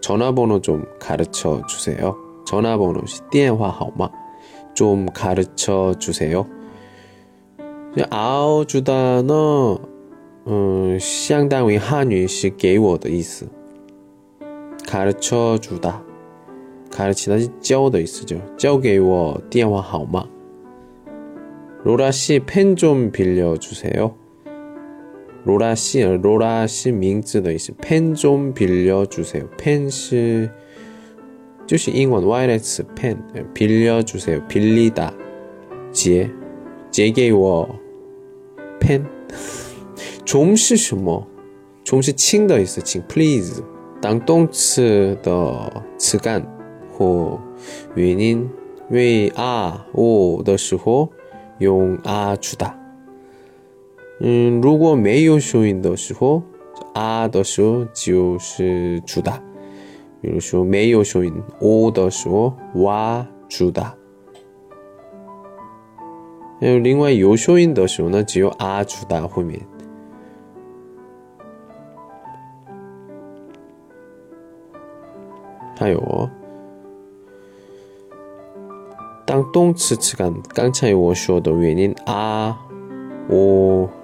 전화번호 좀 가르쳐 주세요. 전화번호, 电话号码좀 가르쳐 주세요. 아오 주다는 음, 相当于 한유是 给我的意思. 가르쳐 주다. 가르치다 教的意思就教给我电话号码. 로라 씨 펜 좀 빌려 주세요. 로라 씨, 로라 씨 명字的 意思. 펜좀 빌려 주세요. 펜是 就是英文 wireless 펜 빌려 주세요. 빌리다. 借借给我펜 좀是什么?좀是轻的意思请 please. 当动词的词干或原因为啊、我的时候用啊주다。 嗯，如果没有收音的时候，啊的时候就是主打。比如说没有收音，我的时候哇主打。还有另外有收音的时候呢，只有啊主打后面。还有，当动词词干，刚才我说的原因啊，我。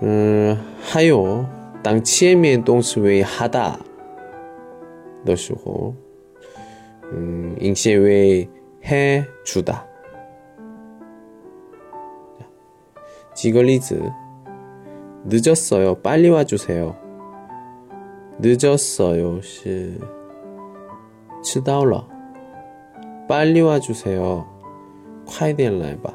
嗯，还有当前面动词为하다的时候，嗯，应写为해주 다。 举个例子，늦었어요빨리와주세요 늦었어요是迟到了，빨리와주세 요， 快点来吧。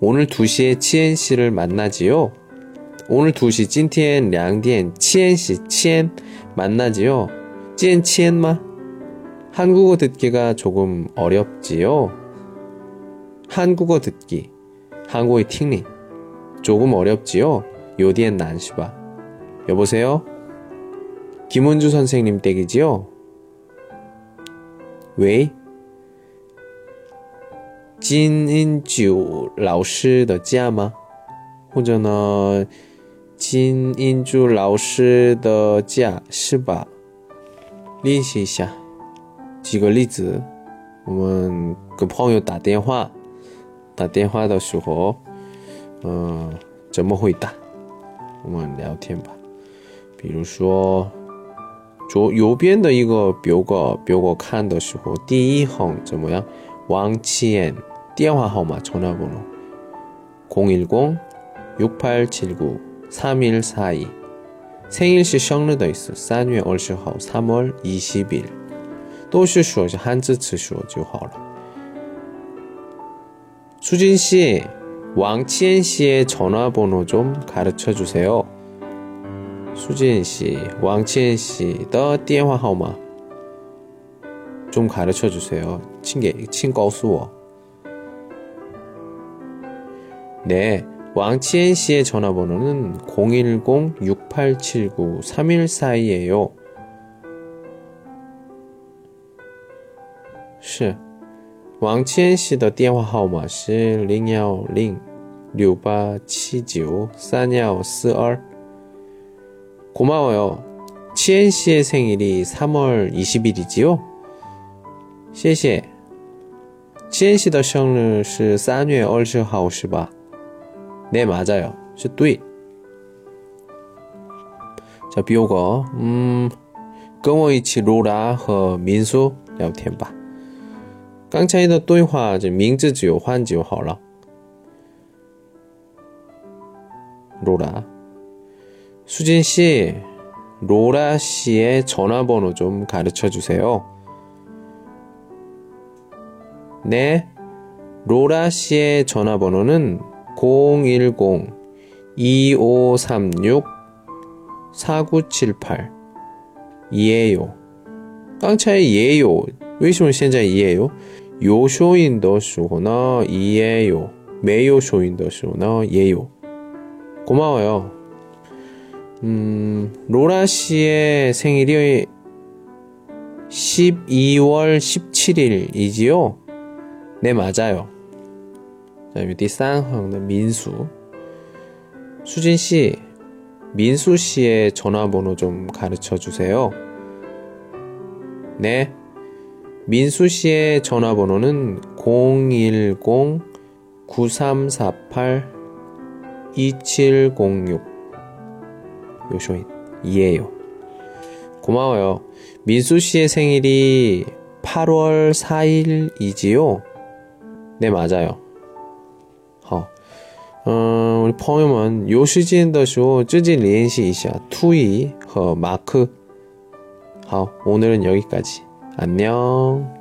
오늘 2시에 치엔 씨를 만나지요. 오늘 2시 찐티엔 량디엔 치엔 씨 치엔 만나지요. 찐 치엔마. 한국어 듣기가 조금 어렵지요. 한국어 듣기. 한국의 팅링. 조금 어렵지요. 요디엔 난시바. 여보세요? 김은주 선생님 댁이지요? 왜? 金英九老师的家吗？或者呢，金英九老师的家是吧？练习一下，举个例子，我们跟朋友打电话，打电话的时候，嗯，怎么回答？我们聊天吧。比如说，左右边的一个表格，表格看的时候，第一行怎么样？往前。电话号码전화번호 010-6879 3일 사이 생일시 생日더 있어 3月 20号 3월 20일 都是说是汉字词说就好了 수진씨 왕치엔씨의 전화번호 좀 가르쳐 주세요 수진씨 왕치엔씨的 电话号码 좀 가르쳐 주세요. 친게 친告诉我. 네, 왕치엔 씨의 전화번호는 010-6879-314이에요. 是，王千玺的电话号码是零幺零六八七九三幺四二。 고마워요. 치엔 씨의 생일이 3월 20일이지요? 谢谢。 치엔씨的生日是3月 20号是吧？ 네, 맞아요. 是对。 자, 비오거. 음, 跟我一起罗拉和民宿聊天吧。刚才的对话就名字只有换就好了。 로라. 수진 씨, 로라 씨의 전화번호 좀 가르쳐 주세요. 네. 로라 씨의 전화번호는 010-2536-4978 이에요. 刚才也有为什么现在也有有쇼인的时候呢也有没有쇼인的时候呢也有고마워요 음, 로라 씨의 생일이 12월 17일이지요? 네, 맞아요. 자, 第三行的 민수. 수진 씨, 민수 씨의 전화번호 좀 가르쳐 주세요. 네. 민수 씨의 전화번호는 010-9348-2706. 요쇼인 이에요. 고마워요. 민수 씨의 생일이 8월 4일이지요? 네, 맞아요. 好， 음, 우리 朋友们有时间的时候自己练习一下투이和마크. 好， 오늘은 여기까지. 안녕.